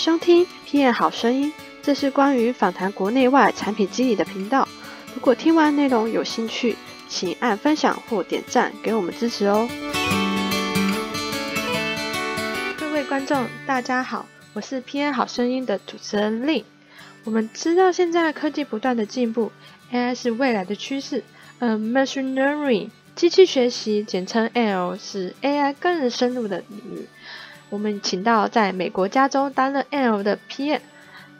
收听 PM 好声音，这是关于访谈国内外产品经理的频道。如果听完内容有兴趣，请按分享或点赞给我们支持哦。各位观众，大家好，我是 PM 好声音的主持人令。我们知道现在科技不断的进步，AI 是未来的趋势。呃，Machine Learning 机器学习，简称 L，是 AI 更深入的领域。我们请到在美国加州担任 L 的 PM，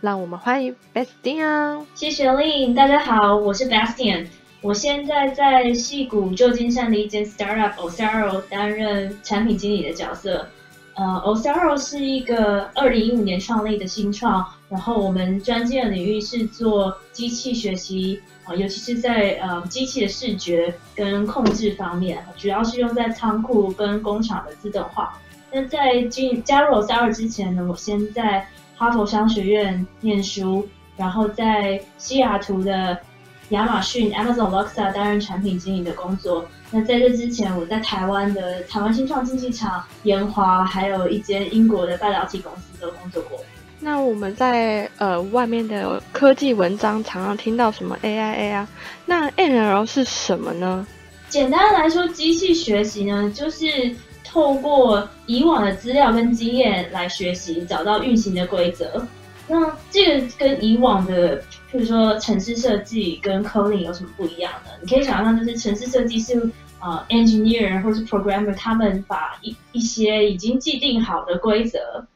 让我们欢迎 Bastian。谢谢 Lin，大家好，我是 Bastian。我现在在戏谷旧金山的一间 startup Osaro 担任产品经理的角色。呃，Osaro 是一个二零一五年创立的新创，然后我们专业的领域是做机器学习。尤其是在呃机器的视觉跟控制方面，主要是用在仓库跟工厂的自动化。那在进加入 Osara 之前呢，我先在哈佛商学院念书，然后在西雅图的亚马逊 Amazon Alexa 担任产品经理的工作。那在这之前，我在台湾的台湾新创竞技场、研华，还有一间英国的半导体公司都工作过。那我们在呃外面的科技文章常常听到什么 AIA 啊？那 NL 是什么呢？简单来说，机器学习呢，就是透过以往的资料跟经验来学习，找到运行的规则。那这个跟以往的，譬如说城市设计跟 coding 有什么不一样呢？你可以想象，就是城市设计是呃 engineer 或是 programmer 他们把一一些已经既定好的规则。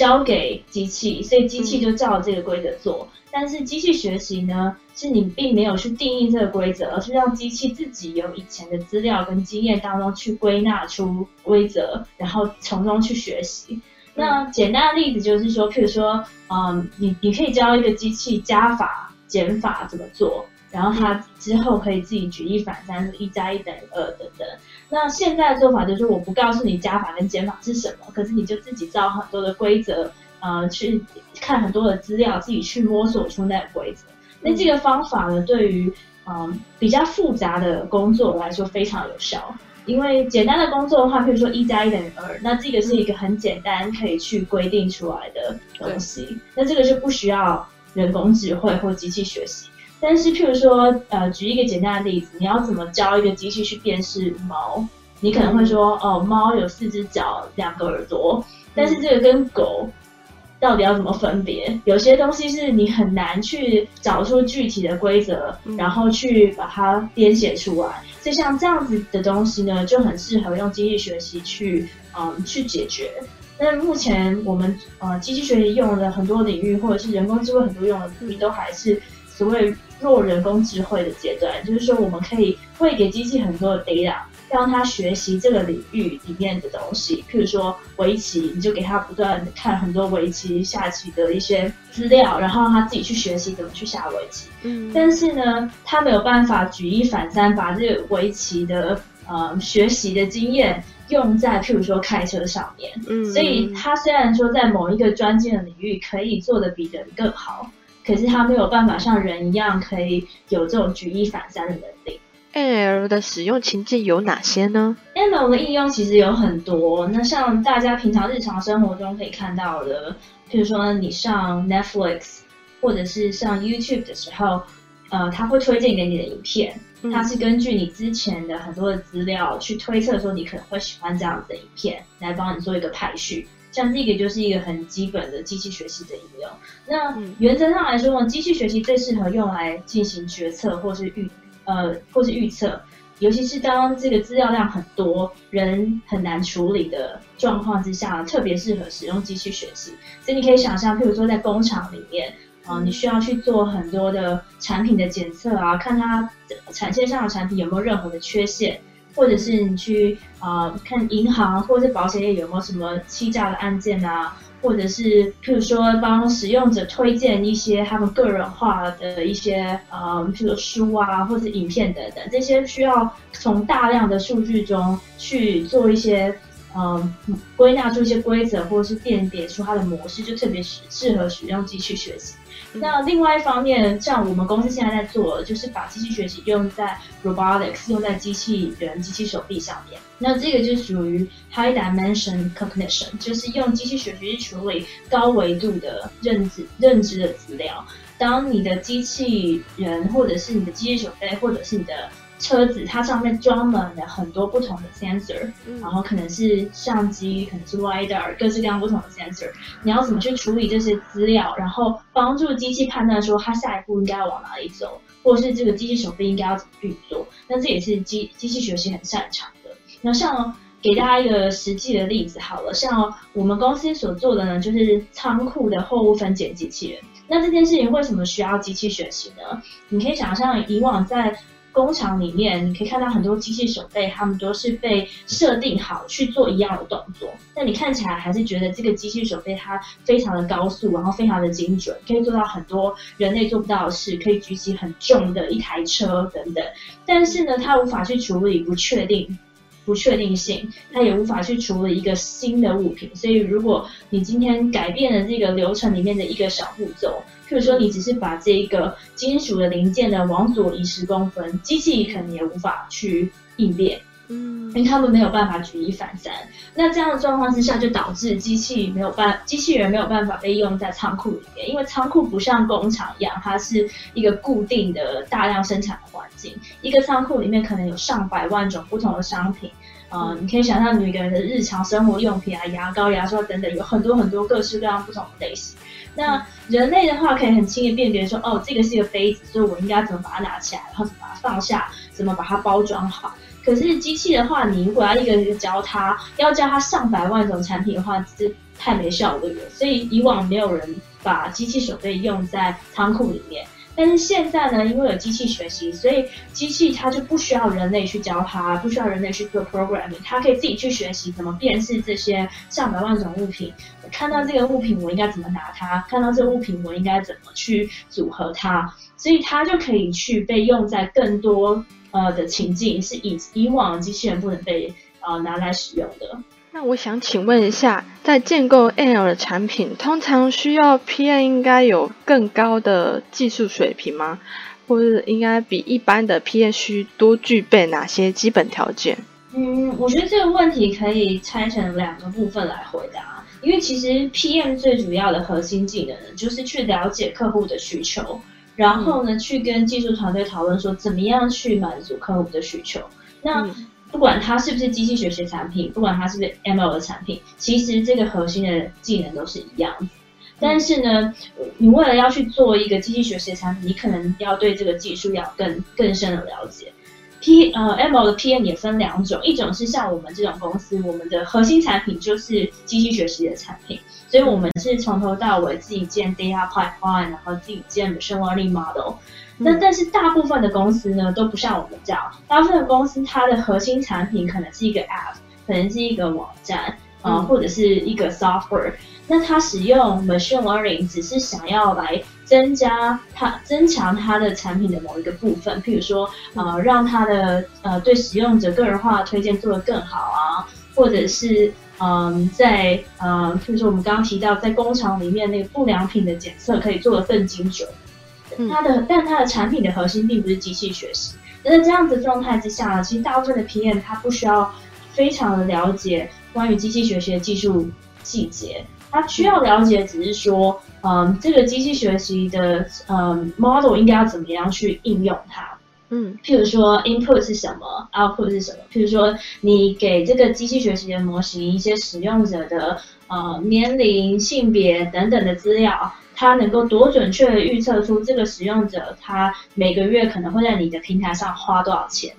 交给机器，所以机器就照这个规则做。但是机器学习呢，是你并没有去定义这个规则，而是让机器自己由以前的资料跟经验当中去归纳出规则，然后从中去学习。那简单的例子就是说，譬如说，嗯，你你可以教一个机器加法、减法怎么做。然后他之后可以自己举一反三，一加一等于二等等。那现在的做法就是，我不告诉你加法跟减法是什么，可是你就自己照很多的规则，呃，去看很多的资料，自己去摸索出那个规则。那这个方法呢，对于嗯比较复杂的工作来说非常有效，因为简单的工作的话，比如说一加一等于二，那这个是一个很简单可以去规定出来的东西，那这个就不需要人工智慧或机器学习。但是，譬如说，呃，举一个简单的例子，你要怎么教一个机器去辨识猫？你可能会说，哦，猫有四只脚，两个耳朵。但是这个跟狗到底要怎么分别？有些东西是你很难去找出具体的规则，然后去把它编写出来。所以像这样子的东西呢，就很适合用机器学习去，嗯，去解决。那目前我们呃机器学习用的很多领域，或者是人工智慧很多用的领域，都还是所谓。弱人工智慧的阶段，就是说我们可以会给机器很多的 data，让它学习这个领域里面的东西。譬如说围棋，你就给它不断看很多围棋、下棋的一些资料，然后让它自己去学习怎么去下围棋。嗯，但是呢，它没有办法举一反三，把这个围棋的呃学习的经验用在譬如说开车上面。嗯，所以它虽然说在某一个专精的领域可以做的比人更好。可是它没有办法像人一样可以有这种举一反三的能力。N L 的使用情境有哪些呢？N L 的应用其实有很多。那像大家平常日常生活中可以看到的，譬如说你上 Netflix 或者是上 YouTube 的时候，呃，它会推荐给你的影片，它是根据你之前的很多的资料去推测说你可能会喜欢这样子的影片，来帮你做一个排序。像这个就是一个很基本的机器学习的应用。那原则上来说呢，机器学习最适合用来进行决策或是预呃或是预测，尤其是当这个资料量很多，人很难处理的状况之下，特别适合使用机器学习。所以你可以想象，譬如说在工厂里面啊，你需要去做很多的产品的检测啊，看它产线上的产品有没有任何的缺陷。或者是你去啊看银行或者是保险业有没有什么欺诈的案件啊，或者是譬如说帮使用者推荐一些他们个人化的一些呃，譬如书啊或者影片等等，这些需要从大量的数据中去做一些嗯归纳出一些规则，或者是辨别出它的模式，就特别适适合使用机器学习。那另外一方面，像我们公司现在在做，就是把机器学习用在 robotics，用在机器人、机器手臂上面。那这个就属于 high dimension cognition，就是用机器学习去处理高维度的认知、认知的资料。当你的机器人，或者是你的机器手臂，或者是你的车子，它上面装满了很多不同的 sensor，然后可能是相机，可能是 lidar，各式各样不同的 sensor。你要怎么去处理这些资料，然后帮助机器判断说它下一步应该要往哪里走，或是这个机器手臂应该要怎么运作？那这也是机机器学习很擅长的。那像给大家一个实际的例子好了，像我们公司所做的呢，就是仓库的货物分拣机器人。那这件事情为什么需要机器学习呢？你可以想象以往在工厂里面，你可以看到很多机器手背，他们都是被设定好去做一样的动作。但你看起来还是觉得这个机器手背它非常的高速，然后非常的精准，可以做到很多人类做不到的事，可以举起很重的一台车等等。但是呢，它无法去处理不确定、不确定性，它也无法去处理一个新的物品。所以，如果你今天改变了这个流程里面的一个小步骤，譬如说，你只是把这个金属的零件呢往左移十公分，机器可能也无法去应变，嗯，因为他们没有办法举一反三。那这样的状况之下，就导致机器没有办，机器人没有办法被用在仓库里面，因为仓库不像工厂一样，它是一个固定的大量生产的环境。一个仓库里面可能有上百万种不同的商品，呃，你可以想象每个人的日常生活用品啊，牙膏、牙刷等等，有很多很多各式各样不同的类型。那人类的话，可以很轻易辨别说，哦，这个是一个杯子，所以我应该怎么把它拿起来，然后怎么把它放下，怎么把它包装好。可是机器的话，你如果要一个一个教它，要教它上百万种产品的话，这太没效率了。所以以往没有人把机器手背用在仓库里面。但是现在呢，因为有机器学习，所以机器它就不需要人类去教它，不需要人类去做 programming，它可以自己去学习怎么辨识这些上百万种物品。看到这个物品，我应该怎么拿它？看到这个物品，我应该怎么去组合它？所以它就可以去被用在更多呃的情境，是以以往机器人不能被呃拿来使用的。那我想请问一下，在建构 L 的产品，通常需要 PM 应该有更高的技术水平吗？或者应该比一般的 PM 需多具备哪些基本条件？嗯，我觉得这个问题可以拆成两个部分来回答。因为其实 PM 最主要的核心技能呢，就是去了解客户的需求，然后呢，去跟技术团队讨论说怎么样去满足客户的需求。那不管它是不是机器学习产品，不管它是不是 ML 的产品，其实这个核心的技能都是一样。但是呢，你为了要去做一个机器学习的产品，你可能要对这个技术要更更深的了解。P 呃 ML 的 PM 也分两种，一种是像我们这种公司，我们的核心产品就是机器学习的产品，所以我们是从头到尾自己建 data pipeline，然后自己建 machine learning model。那但是大部分的公司呢都不像我们这样，大部分的公司它的核心产品可能是一个 app，可能是一个网站啊，或者是一个 software。那它使用 machine learning 只是想要来增加它增强它的产品的某一个部分，譬如说呃让它的呃对使用者个人化推荐做得更好啊，或者是嗯在呃譬如说我们刚刚提到在工厂里面那个不良品的检测可以做得更精准。它的，但它的产品的核心并不是机器学习。那在这样子状态之下呢，其实大部分的 PM 它不需要非常的了解关于机器学习的技术细节，它需要了解只是说，嗯，这个机器学习的嗯 model 应该要怎么样去应用它。嗯，譬如说 input 是什么，output 是什么？譬如说你给这个机器学习的模型一些使用者的呃年龄、性别等等的资料。它能够多准确的预测出这个使用者他每个月可能会在你的平台上花多少钱，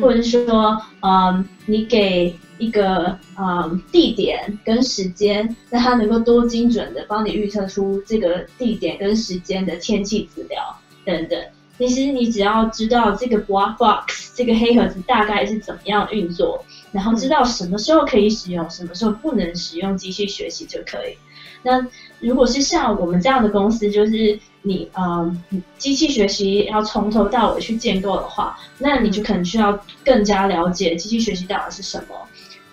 或者是说，嗯，你给一个嗯地点跟时间，那它能够多精准的帮你预测出这个地点跟时间的天气资料等等。其实你只要知道这个 black box 这个黑盒子大概是怎么样运作，然后知道什么时候可以使用，什么时候不能使用机器学习就可以。那如果是像我们这样的公司，就是你呃机器学习要从头到尾去建构的话，那你就可能需要更加了解机器学习到底是什么。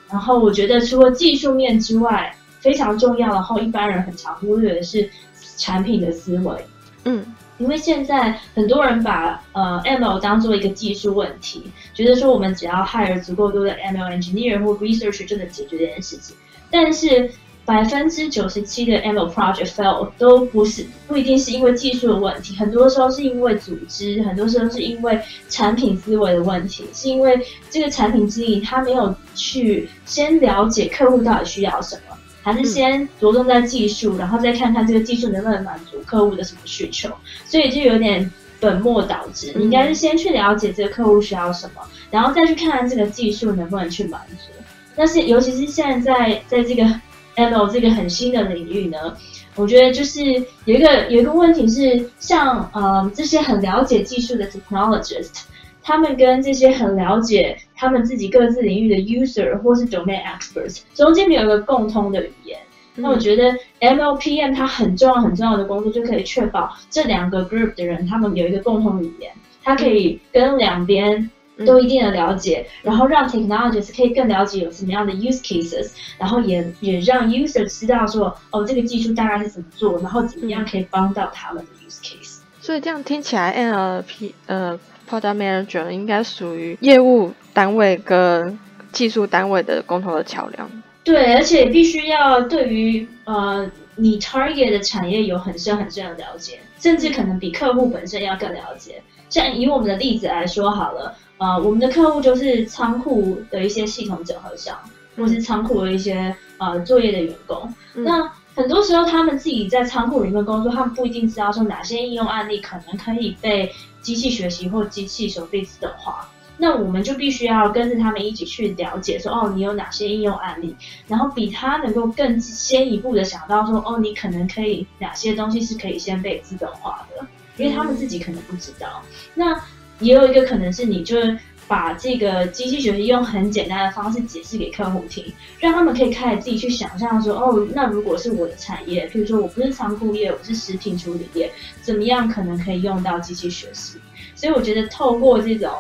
然后我觉得除了技术面之外，非常重要，然后一般人很常忽略的是产品的思维。嗯，因为现在很多人把呃 ML 当做一个技术问题，觉得说我们只要 hire 足够多的 ML engineer 或 research 就能解决这件事情。但是百分之九十七的 ML project fail 都不是不一定是因为技术的问题，很多时候是因为组织，很多时候是因为产品思维的问题，是因为这个产品经理他没有去先了解客户到底需要什么。还是先着重在技术，然后再看看这个技术能不能满足客户的什么需求，所以就有点本末倒置。你应该是先去了解这个客户需要什么，然后再去看看这个技术能不能去满足。但是尤其是现在在这个 ML 这个很新的领域呢，我觉得就是有一个有一个问题是，像呃这些很了解技术的 technologist。他们跟这些很了解他们自己各自领域的 user 或是 domain experts 中间没有一个共通的语言。那我觉得 MLPM 它很重要很重要的工作就可以确保这两个 group 的人他们有一个共同语言，它可以跟两边都一定的了解，然后让 technologists 可以更了解有什么样的 use cases，然后也也让 user 知道说哦这个技术大概是怎么做，然后怎么样可以帮到他们的 use case。所以这样听起来 NLP 呃。Product Manager 应该属于业务单位跟技术单位的共同的桥梁。对，而且必须要对于呃你 target 的产业有很深很深的了解，甚至可能比客户本身要更了解。像以我们的例子来说好了，呃，我们的客户就是仓库的一些系统整合商，或是仓库的一些呃作业的员工。那很多时候他们自己在仓库里面工作，他们不一定知道说哪些应用案例可能可以被。机器学习或机器手臂自动化，那我们就必须要跟着他们一起去了解，说哦，你有哪些应用案例，然后比他能够更先一步的想到说，哦，你可能可以哪些东西是可以先被资本化的，因为他们自己可能不知道。那也有一个可能是，你就。把这个机器学习用很简单的方式解释给客户听，让他们可以开始自己去想象说，哦，那如果是我的产业，譬如说我不是仓库业，我是食品处理业，怎么样可能可以用到机器学习？所以我觉得透过这种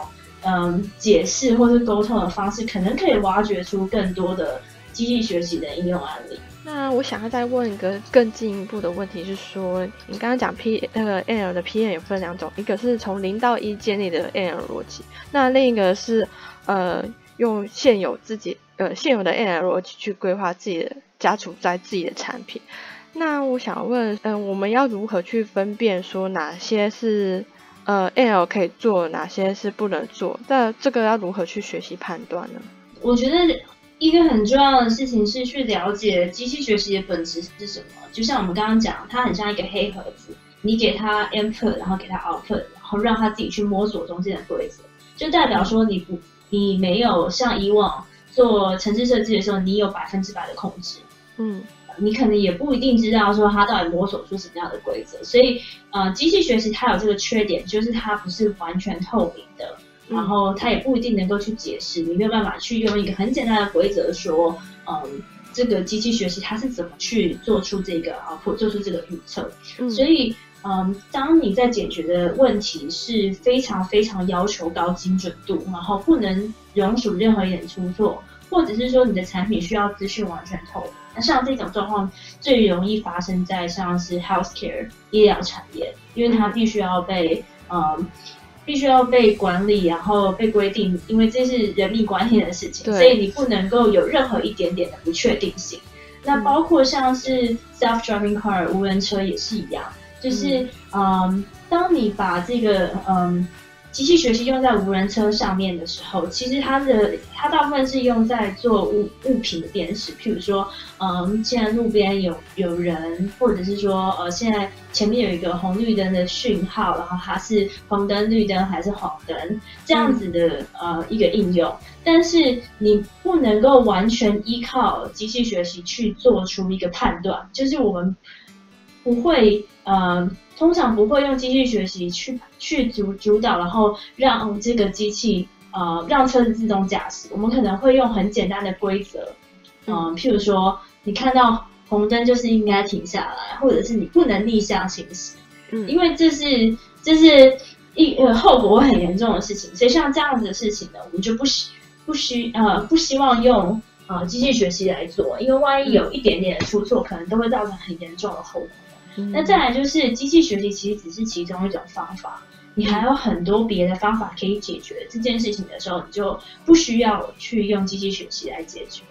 嗯解释或是沟通的方式，可能可以挖掘出更多的机器学习的应用案例。那我想要再问一个更进一步的问题，是说你刚刚讲 P 那个 N L 的 P N 有分两种，一个是从零到一建立的 N L 逻辑，那另一个是呃用现有自己呃现有的 N L 逻辑去规划自己的家储在自己的产品。那我想问，嗯，我们要如何去分辨说哪些是呃 L 可以做，哪些是不能做？那这个要如何去学习判断呢？我觉得。一个很重要的事情是去了解机器学习的本质是什么。就像我们刚刚讲，它很像一个黑盒子，你给它 input，然后给它 output，然后让它自己去摸索中间的规则，就代表说你不，你没有像以往做城市设计的时候，你有百分之百的控制。嗯，你可能也不一定知道说它到底摸索出什么样的规则。所以，呃，机器学习它有这个缺点，就是它不是完全透明的。然后他也不一定能够去解释，你没有办法去用一个很简单的规则说，嗯，这个机器学习它是怎么去做出这个啊，或做出这个预测。所以，嗯，当你在解决的问题是非常非常要求高精准度，然后不能容许任何一点出错，或者是说你的产品需要资讯完全透明，那像这种状况最容易发生在像是 healthcare 医疗产业，因为它必须要被嗯。必须要被管理，然后被规定，因为这是人命关天的事情，所以你不能够有任何一点点的不确定性。那包括像是 self-driving car 无人车也是一样，就是嗯，当你把这个嗯。机器学习用在无人车上面的时候，其实它的它大部分是用在做物物品的辨识，譬如说，嗯，现在路边有有人，或者是说，呃，现在前面有一个红绿灯的讯号，然后它是红灯、绿灯还是黄灯这样子的呃一个应用，但是你不能够完全依靠机器学习去做出一个判断，就是我们不会呃。通常不会用机器学习去去主主导，然后让这个机器呃让车子自动驾驶。我们可能会用很简单的规则，嗯，譬如说你看到红灯就是应该停下来，或者是你不能逆向行驶，嗯，因为这是这是一呃后果会很严重的事情。所以像这样子的事情呢，我们就不希不希呃不希望用呃机器学习来做，因为万一有一点点的出错，可能都会造成很严重的后果。那再来就是机器学习其实只是其中一种方法，你还有很多别的方法可以解决这件事情的时候，你就不需要去用机器学习来解决。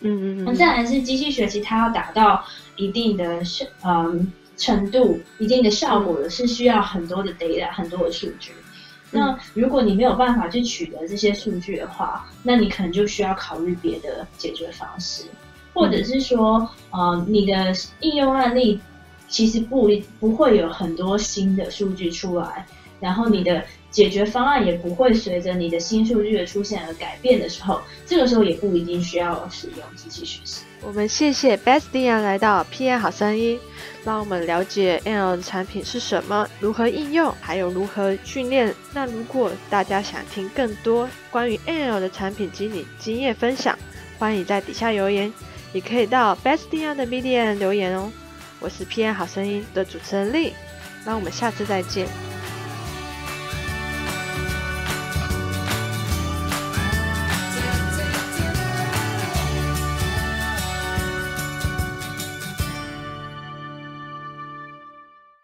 嗯嗯那再来是机器学习，它要达到一定的效嗯程度、一定的效果的，是需要很多的 data、很多的数据。那如果你没有办法去取得这些数据的话，那你可能就需要考虑别的解决方式，或者是说，呃，你的应用案例其实不不会有很多新的数据出来，然后你的解决方案也不会随着你的新数据的出现而改变的时候，这个时候也不一定需要使用机器学习。我们谢谢 Bestia 来到 PM 好声音，让我们了解 L 的产品是什么，如何应用，还有如何训练。那如果大家想听更多关于 L 的产品经理经验分享，欢迎在底下留言，也可以到 Bestia 的 B D N 留言哦。我是 PM 好声音的主持人丽，那我们下次再见。